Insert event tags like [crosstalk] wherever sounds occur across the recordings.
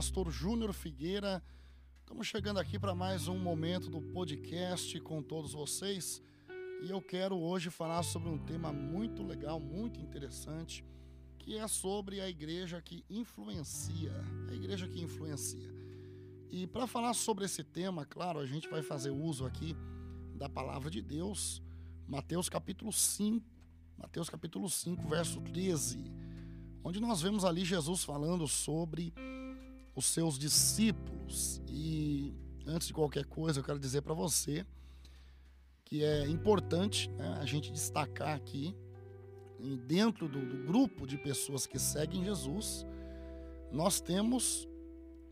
pastor Júnior Figueira. Estamos chegando aqui para mais um momento do podcast com todos vocês. E eu quero hoje falar sobre um tema muito legal, muito interessante, que é sobre a igreja que influencia. A igreja que influencia. E para falar sobre esse tema, claro, a gente vai fazer uso aqui da palavra de Deus, Mateus capítulo 5, Mateus capítulo 5, verso 13, onde nós vemos ali Jesus falando sobre os seus discípulos. E antes de qualquer coisa, eu quero dizer para você que é importante né, a gente destacar aqui, dentro do, do grupo de pessoas que seguem Jesus, nós temos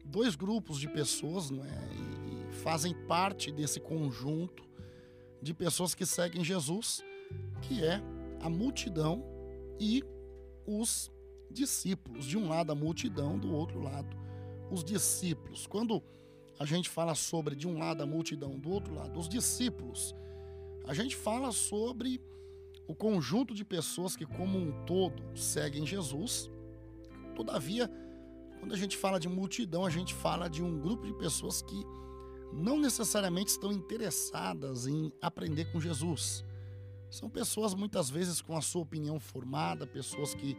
dois grupos de pessoas não é, e, fazem parte desse conjunto de pessoas que seguem Jesus, que é a multidão e os discípulos. De um lado a multidão, do outro lado os discípulos. Quando a gente fala sobre de um lado a multidão, do outro lado os discípulos, a gente fala sobre o conjunto de pessoas que como um todo seguem Jesus. Todavia, quando a gente fala de multidão, a gente fala de um grupo de pessoas que não necessariamente estão interessadas em aprender com Jesus. São pessoas muitas vezes com a sua opinião formada, pessoas que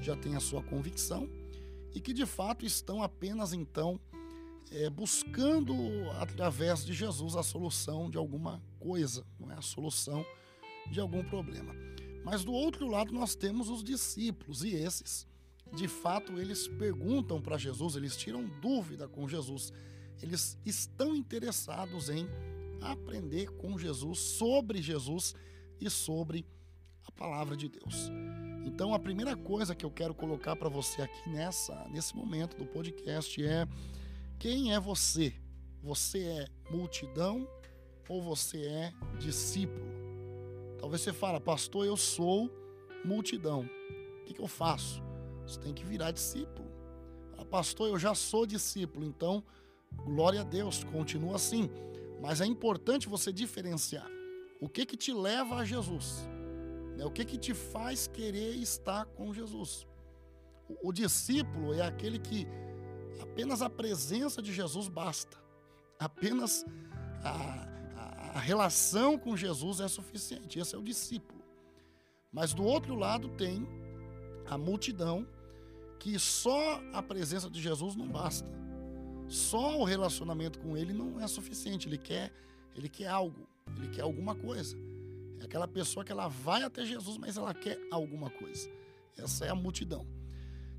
já têm a sua convicção e que de fato estão apenas então é, buscando através de Jesus a solução de alguma coisa, não é a solução de algum problema. Mas do outro lado nós temos os discípulos e esses, de fato, eles perguntam para Jesus, eles tiram dúvida com Jesus, eles estão interessados em aprender com Jesus, sobre Jesus e sobre a palavra de Deus. Então, a primeira coisa que eu quero colocar para você aqui nessa nesse momento do podcast é quem é você? Você é multidão ou você é discípulo? Talvez você fale, pastor, eu sou multidão. O que, que eu faço? Você tem que virar discípulo. Fala, pastor, eu já sou discípulo, então glória a Deus, continua assim. Mas é importante você diferenciar o que que te leva a Jesus. Né? O que que te faz querer estar com Jesus? O, o discípulo é aquele que apenas a presença de Jesus basta. Apenas a, a, a relação com Jesus é suficiente. Esse é o discípulo. Mas do outro lado tem a multidão que só a presença de Jesus não basta. Só o relacionamento com ele não é suficiente. Ele quer, ele quer algo, ele quer alguma coisa. É aquela pessoa que ela vai até Jesus, mas ela quer alguma coisa. Essa é a multidão.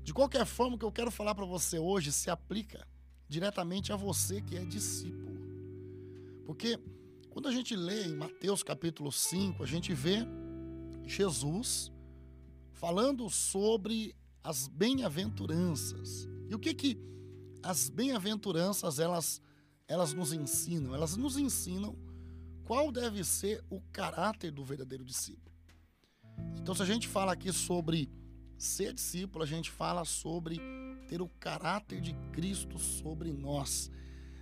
De qualquer forma, o que eu quero falar para você hoje se aplica diretamente a você que é discípulo. Porque quando a gente lê em Mateus capítulo 5, a gente vê Jesus falando sobre as bem-aventuranças. E o que que as bem-aventuranças elas elas nos ensinam? Elas nos ensinam qual deve ser o caráter do verdadeiro discípulo. Então, se a gente fala aqui sobre ser discípulo, a gente fala sobre ter o caráter de Cristo sobre nós.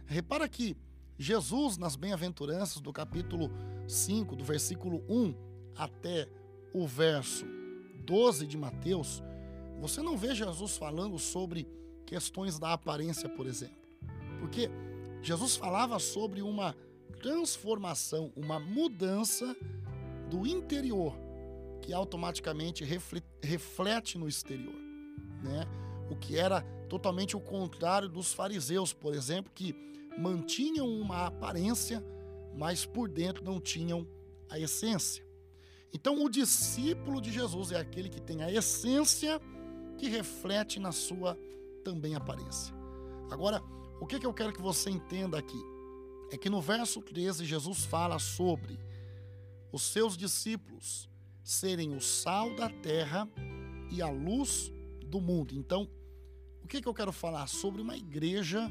Repara que Jesus, nas bem-aventuranças do capítulo 5, do versículo 1 até o verso 12 de Mateus, você não vê Jesus falando sobre questões da aparência, por exemplo. Porque Jesus falava sobre uma transformação, uma mudança do interior que automaticamente reflete no exterior, né? O que era totalmente o contrário dos fariseus, por exemplo, que mantinham uma aparência, mas por dentro não tinham a essência. Então, o discípulo de Jesus é aquele que tem a essência que reflete na sua também aparência. Agora, o que, que eu quero que você entenda aqui? É que no verso 13 Jesus fala sobre os seus discípulos serem o sal da terra e a luz do mundo. Então, o que, que eu quero falar? Sobre uma igreja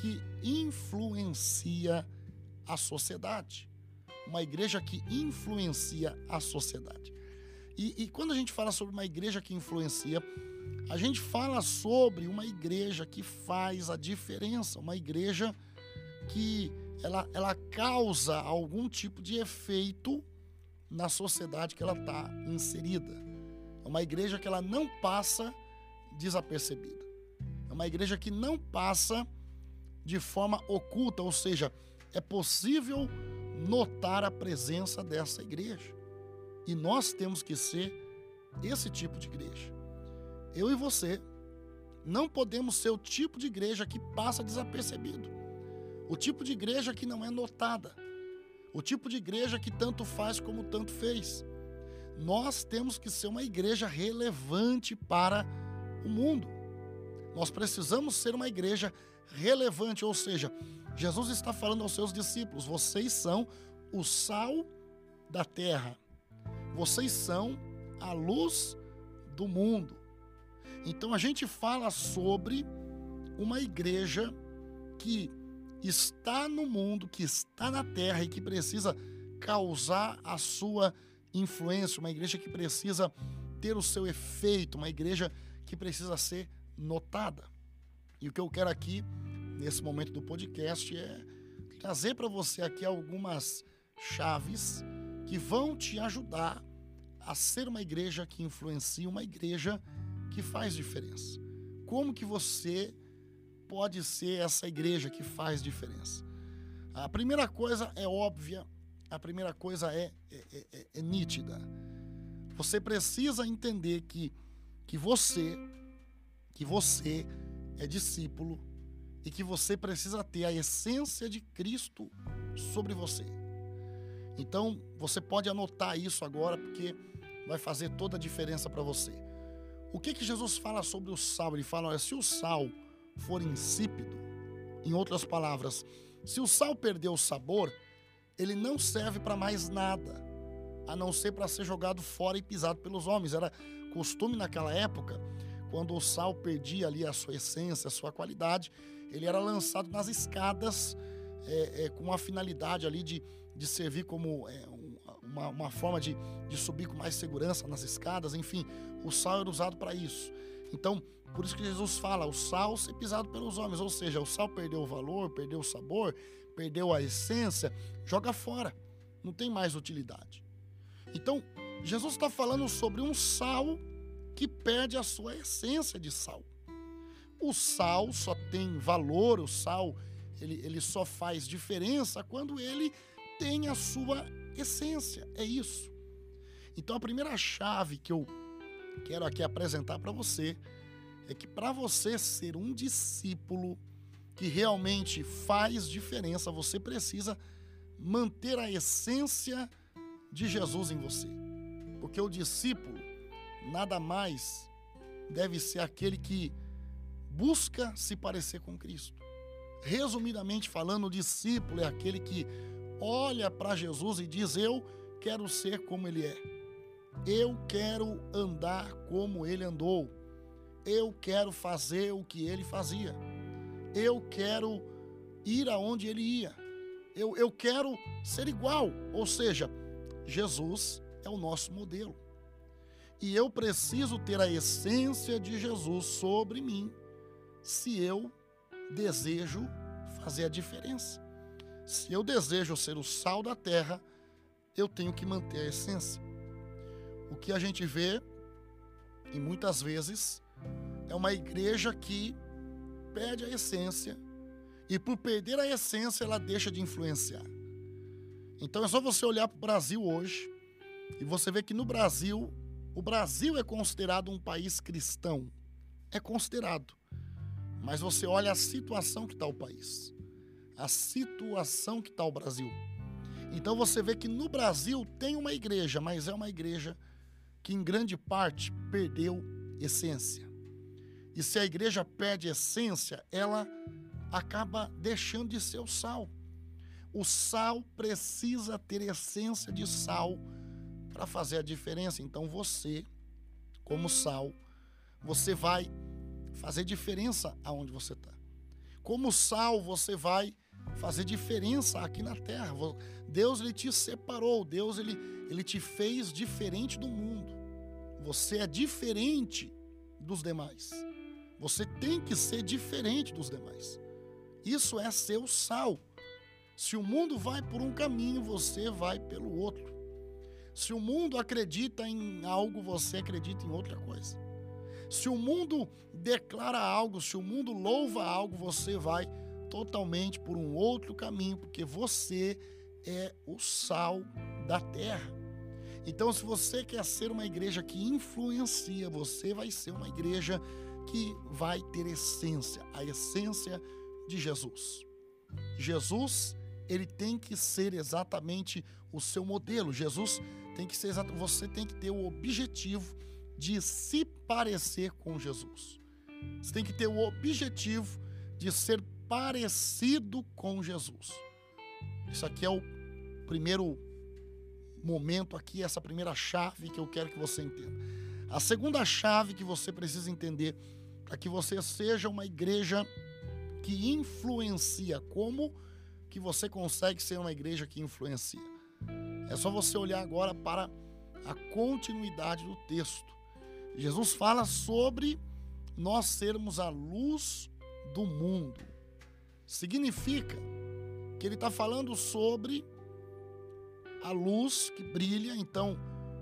que influencia a sociedade. Uma igreja que influencia a sociedade. E, e, quando a gente fala sobre uma igreja que influencia, a gente fala sobre uma igreja que faz a diferença, uma igreja que ela, ela causa algum tipo de efeito na sociedade que ela está inserida. É uma igreja que ela não passa desapercebida. É uma igreja que não passa de forma oculta, ou seja, é possível notar a presença dessa igreja. E nós temos que ser esse tipo de igreja. Eu e você não podemos ser o tipo de igreja que passa desapercebido. O tipo de igreja que não é notada. O tipo de igreja que tanto faz como tanto fez. Nós temos que ser uma igreja relevante para o mundo. Nós precisamos ser uma igreja relevante, ou seja, Jesus está falando aos seus discípulos: vocês são o sal da terra, vocês são a luz do mundo. Então a gente fala sobre uma igreja que está no mundo, que está na terra e que precisa causar a sua influência, uma igreja que precisa ter o seu efeito, uma igreja que precisa ser notada. E o que eu quero aqui, nesse momento do podcast, é trazer para você aqui algumas chaves que vão te ajudar a ser uma igreja que influencia, uma igreja que faz diferença. Como que você pode ser essa igreja que faz diferença? A primeira coisa é óbvia, a primeira coisa é, é, é, é nítida. Você precisa entender que, que você que você é discípulo e que você precisa ter a essência de Cristo sobre você. Então, você pode anotar isso agora porque vai fazer toda a diferença para você. O que que Jesus fala sobre o sal? Ele fala, olha, se o sal for insípido, em outras palavras, se o sal perder o sabor, ele não serve para mais nada, a não ser para ser jogado fora e pisado pelos homens. Era costume naquela época quando o sal perdia ali a sua essência, a sua qualidade, ele era lançado nas escadas é, é, com a finalidade ali de, de servir como é, uma, uma, forma de, de subir com mais segurança nas escadas, enfim, o sal era usado para isso. Então, por isso que Jesus fala, o sal ser pisado pelos homens, ou seja, o sal perdeu o valor, perdeu o sabor, perdeu a essência, joga fora, não tem mais utilidade. Então, Jesus está falando sobre um sal que perde a sua essência de sal. O sal só tem valor, o sal ele, ele só faz diferença quando ele tem a sua essência. É isso. Então a primeira chave que eu quero aqui apresentar para você é que para você ser um discípulo que realmente faz diferença, você precisa manter a essência de Jesus em você. Porque o discípulo, nada mais deve ser aquele que busca se parecer com Cristo. Resumidamente falando, o discípulo é aquele que olha para Jesus e diz: Eu quero ser como Ele é. Eu quero andar como Ele andou. Eu quero fazer o que Ele fazia. Eu quero ir aonde Ele ia. Eu, eu quero ser igual. Ou seja, Jesus é o nosso modelo e eu preciso ter a essência de Jesus sobre mim se eu desejo fazer a diferença. Se eu desejo ser o sal da terra, eu tenho que manter a essência. O que a gente vê, e muitas vezes, é uma igreja que perde a essência e por perder a essência ela deixa de influenciar. Então é só você olhar para o Brasil hoje e você vê que no Brasil o Brasil é considerado um país cristão. É considerado. Mas você olha a situação que está o país. A situação que está o Brasil. Então você vê que no Brasil tem uma igreja, mas é uma igreja que em grande parte perdeu essência. E se a igreja perde essência, ela acaba deixando de ser o sal. O sal precisa ter essência de sal para fazer a diferença. Então você, como sal, você vai fazer diferença aonde você está. Como sal, você vai fazer diferença aqui na terra. Deus ele te separou, Deus ele, ele te fez diferente do mundo. Você é diferente dos demais. Você tem que ser diferente dos demais. Isso é ser o sal. Se o mundo vai por um caminho, você vai pelo outro. Se o mundo acredita em algo, você acredita em outra coisa. Se o mundo declara algo, se o mundo louva algo, você vai totalmente por um outro caminho, porque você é o sal da terra. Então, se você quer ser uma igreja que influencia, você vai ser uma igreja que vai ter essência, a essência de Jesus. Jesus, ele tem que ser exatamente o seu modelo. Jesus tem que ser exato, você tem que ter o objetivo de se parecer com Jesus. Você tem que ter o objetivo de ser parecido com Jesus. Isso aqui é o primeiro momento aqui, essa primeira chave que eu quero que você entenda. A segunda chave que você precisa entender para que você seja uma igreja que influencia, como que você consegue ser uma igreja que influencia? É só você olhar agora para a continuidade do texto. Jesus fala sobre nós sermos a luz do mundo. Significa que ele está falando sobre a luz que brilha, então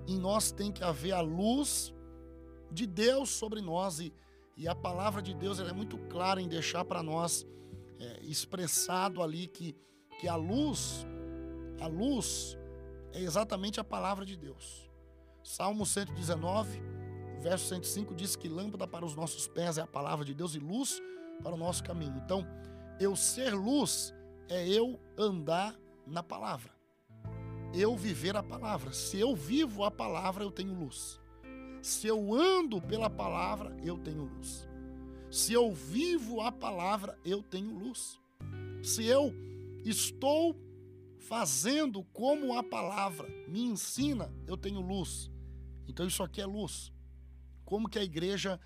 em nós tem que haver a luz de Deus sobre nós e, e a palavra de Deus é muito clara em deixar para nós é, expressado ali que, que a luz, a luz é exatamente a palavra de Deus. Salmo 119, verso 105 diz que lâmpada para os nossos pés é a palavra de Deus e luz para o nosso caminho. Então, eu ser luz é eu andar na palavra. Eu viver a palavra. Se eu vivo a palavra, eu tenho luz. Se eu ando pela palavra, eu tenho luz. Se eu vivo a palavra, eu tenho luz. Se eu estou fazendo como a palavra me ensina, eu tenho luz. Então isso aqui é luz. Como que a igreja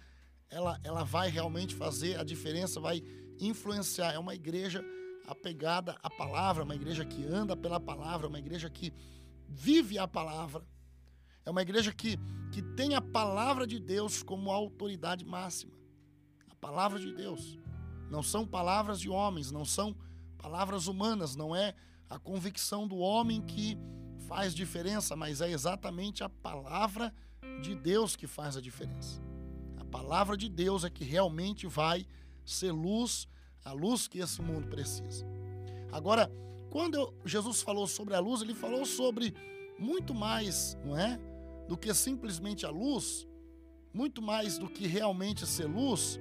ela, ela vai realmente fazer a diferença, vai influenciar? É uma igreja apegada à palavra, uma igreja que anda pela palavra, uma igreja que vive a palavra. É uma igreja que, que tem a palavra de Deus como autoridade máxima. A palavra de Deus. Não são palavras de homens, não são palavras humanas, não é a convicção do homem que faz diferença, mas é exatamente a palavra de Deus que faz a diferença. A palavra de Deus é que realmente vai ser luz, a luz que esse mundo precisa. Agora, quando eu, Jesus falou sobre a luz, ele falou sobre muito mais, não é? Do que simplesmente a luz, muito mais do que realmente ser luz,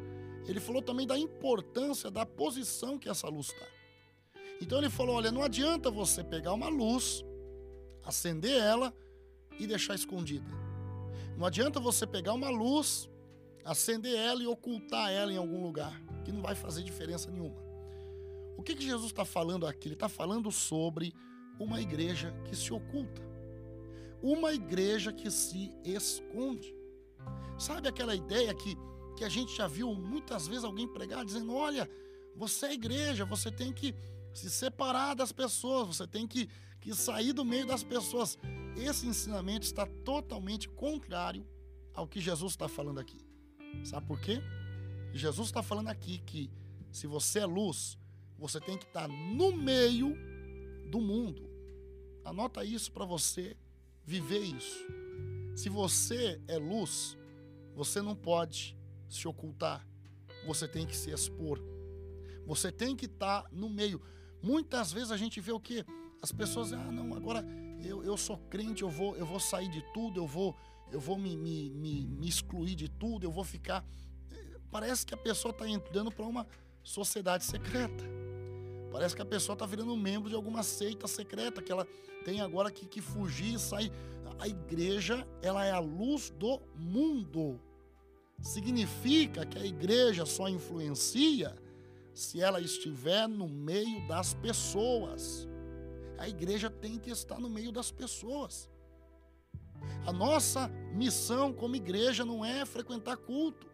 ele falou também da importância da posição que essa luz está. Então ele falou: olha, não adianta você pegar uma luz, acender ela e deixar escondida. Não adianta você pegar uma luz, acender ela e ocultar ela em algum lugar, que não vai fazer diferença nenhuma. O que, que Jesus está falando aqui? Ele está falando sobre uma igreja que se oculta, uma igreja que se esconde. Sabe aquela ideia que, que a gente já viu muitas vezes alguém pregar dizendo: olha, você é igreja, você tem que se separar das pessoas, você tem que, que sair do meio das pessoas. Esse ensinamento está totalmente contrário ao que Jesus está falando aqui. Sabe por quê? Jesus está falando aqui que se você é luz, você tem que estar no meio do mundo. Anota isso para você viver isso. Se você é luz, você não pode se ocultar. Você tem que se expor. Você tem que estar no meio. Muitas vezes a gente vê o que? As pessoas, ah, não, agora eu, eu sou crente, eu vou, eu vou sair de tudo, eu vou, eu vou me, me, me, me excluir de tudo, eu vou ficar. Parece que a pessoa está entrando para uma sociedade secreta. Parece que a pessoa está virando membro de alguma seita secreta, que ela tem agora que, que fugir e sair. A igreja, ela é a luz do mundo. Significa que a igreja só influencia se ela estiver no meio das pessoas. A igreja tem que estar no meio das pessoas. A nossa missão como igreja não é frequentar culto.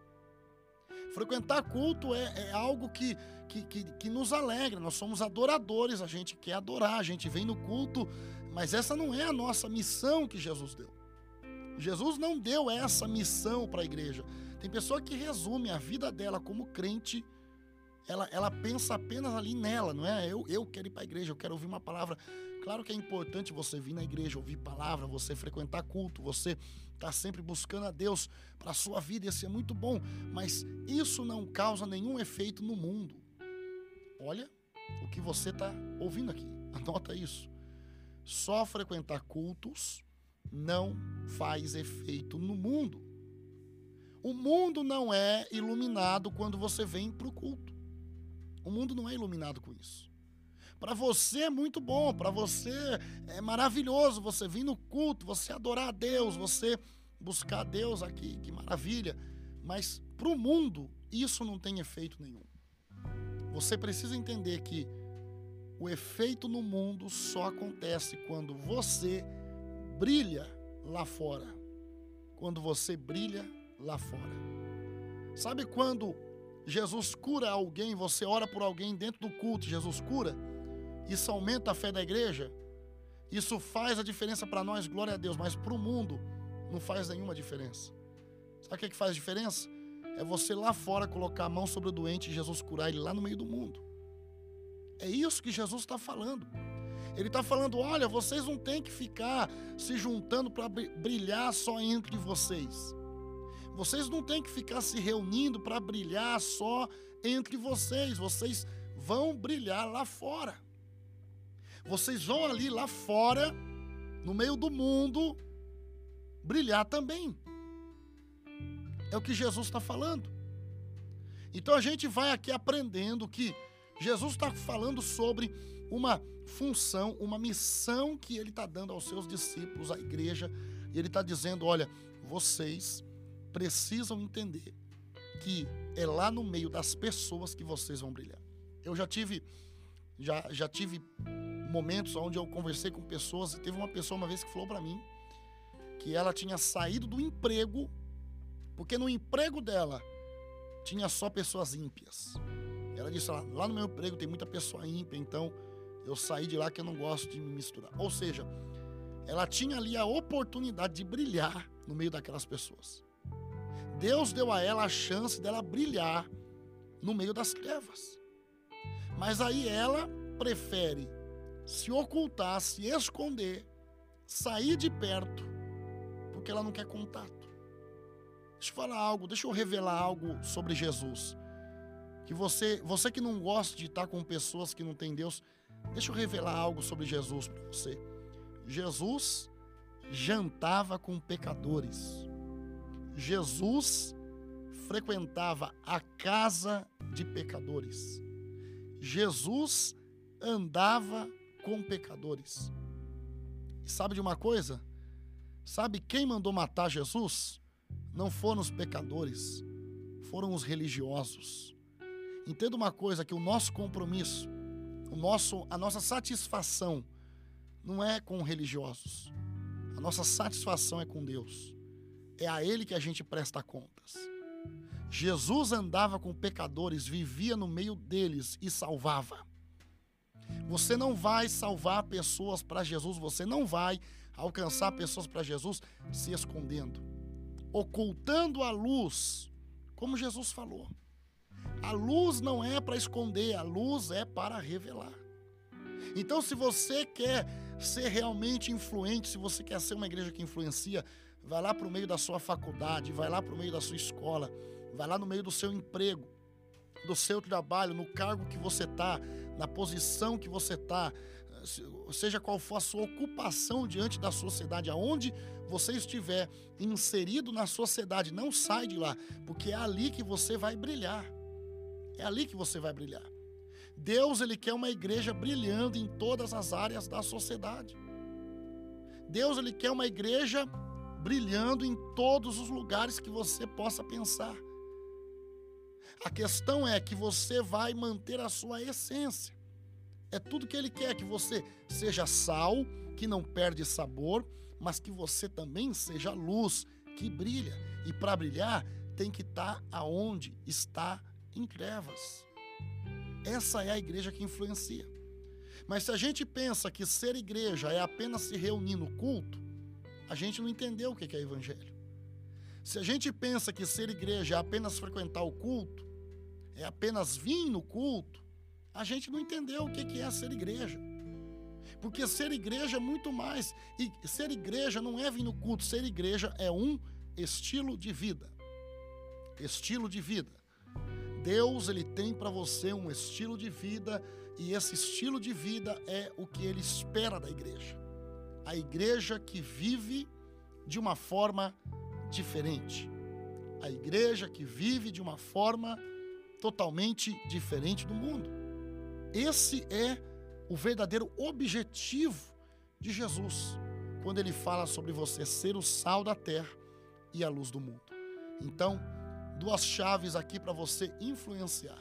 Frequentar culto é, é algo que, que, que, que, nos alegra. Nós somos adoradores, a gente quer adorar, a gente vem no culto, mas essa não é a nossa missão que Jesus deu. Jesus não deu essa missão para a igreja. Tem pessoa que resume a vida dela como crente ela, ela pensa apenas ali nela, não é? Eu, eu quero ir para a igreja, eu quero ouvir uma palavra. Claro que é importante você vir na igreja, ouvir palavra, você frequentar culto, você estar tá sempre buscando a Deus para a sua vida, isso é muito bom, mas isso não causa nenhum efeito no mundo. Olha o que você está ouvindo aqui, [laughs] anota isso. Só frequentar cultos não faz efeito no mundo. O mundo não é iluminado quando você vem para o culto. O mundo não é iluminado com isso. Para você é muito bom, para você é maravilhoso você vir no culto, você adorar a Deus, você buscar a Deus aqui, que maravilha. Mas para o mundo, isso não tem efeito nenhum. Você precisa entender que o efeito no mundo só acontece quando você brilha lá fora. Quando você brilha lá fora. Sabe quando Jesus cura alguém, você ora por alguém dentro do culto, Jesus cura? Isso aumenta a fé da igreja? Isso faz a diferença para nós, glória a Deus, mas para o mundo não faz nenhuma diferença. Sabe o que, é que faz diferença? É você lá fora colocar a mão sobre o doente e Jesus curar ele lá no meio do mundo. É isso que Jesus está falando. Ele está falando: olha, vocês não têm que ficar se juntando para brilhar só entre vocês. Vocês não têm que ficar se reunindo para brilhar só entre vocês. Vocês vão brilhar lá fora. Vocês vão ali lá fora, no meio do mundo, brilhar também. É o que Jesus está falando. Então a gente vai aqui aprendendo que Jesus está falando sobre uma função, uma missão que ele está dando aos seus discípulos, à igreja. E ele está dizendo: olha, vocês precisam entender que é lá no meio das pessoas que vocês vão brilhar. Eu já tive, já, já tive momentos onde eu conversei com pessoas e teve uma pessoa uma vez que falou para mim que ela tinha saído do emprego porque no emprego dela tinha só pessoas ímpias. Ela disse lá, lá no meu emprego tem muita pessoa ímpia, então eu saí de lá que eu não gosto de me misturar. Ou seja, ela tinha ali a oportunidade de brilhar no meio daquelas pessoas. Deus deu a ela a chance dela brilhar no meio das trevas. Mas aí ela prefere se ocultar, se esconder, sair de perto, porque ela não quer contato. Deixa eu falar algo, deixa eu revelar algo sobre Jesus. Que você, você que não gosta de estar com pessoas que não têm Deus, deixa eu revelar algo sobre Jesus para você. Jesus jantava com pecadores. Jesus frequentava a casa de pecadores. Jesus andava com pecadores. E sabe de uma coisa? Sabe quem mandou matar Jesus? Não foram os pecadores, foram os religiosos. Entenda uma coisa que o nosso compromisso, o nosso, a nossa satisfação não é com religiosos. A nossa satisfação é com Deus. É a ele que a gente presta contas. Jesus andava com pecadores, vivia no meio deles e salvava. Você não vai salvar pessoas para Jesus, você não vai alcançar pessoas para Jesus se escondendo ocultando a luz, como Jesus falou. A luz não é para esconder, a luz é para revelar. Então, se você quer ser realmente influente, se você quer ser uma igreja que influencia, vai lá para o meio da sua faculdade, vai lá para o meio da sua escola, vai lá no meio do seu emprego, do seu trabalho, no cargo que você está, na posição que você está, seja qual for a sua ocupação diante da sociedade, aonde você estiver inserido na sociedade, não sai de lá, porque é ali que você vai brilhar. É ali que você vai brilhar. Deus, ele quer uma igreja brilhando em todas as áreas da sociedade. Deus, ele quer uma igreja brilhando em todos os lugares que você possa pensar. A questão é que você vai manter a sua essência. É tudo que ele quer, que você seja sal, que não perde sabor, mas que você também seja luz, que brilha. E para brilhar, tem que estar tá aonde está em trevas. Essa é a igreja que influencia. Mas se a gente pensa que ser igreja é apenas se reunir no culto, a gente não entendeu o que é evangelho. Se a gente pensa que ser igreja é apenas frequentar o culto, é apenas vir no culto, a gente não entendeu o que é ser igreja. Porque ser igreja é muito mais. E ser igreja não é vir no culto, ser igreja é um estilo de vida. Estilo de vida. Deus ele tem para você um estilo de vida e esse estilo de vida é o que ele espera da igreja. A igreja que vive de uma forma diferente. A igreja que vive de uma forma totalmente diferente do mundo. Esse é o verdadeiro objetivo de Jesus quando ele fala sobre você ser o sal da terra e a luz do mundo. Então, duas chaves aqui para você influenciar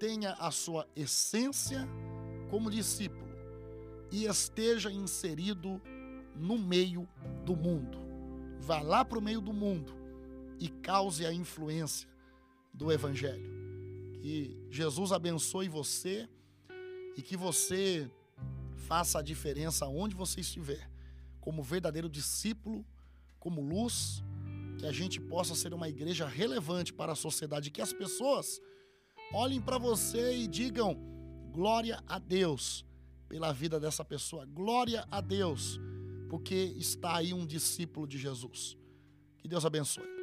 tenha a sua essência como discípulo e esteja inserido no meio do mundo. Vá lá para o meio do mundo e cause a influência do Evangelho. Que Jesus abençoe você e que você faça a diferença onde você estiver, como verdadeiro discípulo, como luz, que a gente possa ser uma igreja relevante para a sociedade, que as pessoas olhem para você e digam: glória a Deus pela vida dessa pessoa, glória a Deus, porque está aí um discípulo de Jesus. Que Deus abençoe.